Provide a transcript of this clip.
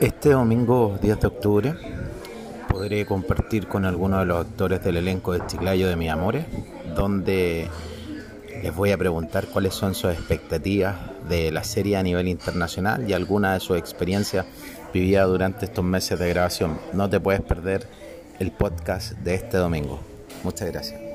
Este domingo 10 de octubre podré compartir con algunos de los actores del elenco de Chiclayo de Mi Amores, donde les voy a preguntar cuáles son sus expectativas de la serie a nivel internacional y algunas de sus experiencias vividas durante estos meses de grabación. No te puedes perder el podcast de este domingo. Muchas gracias.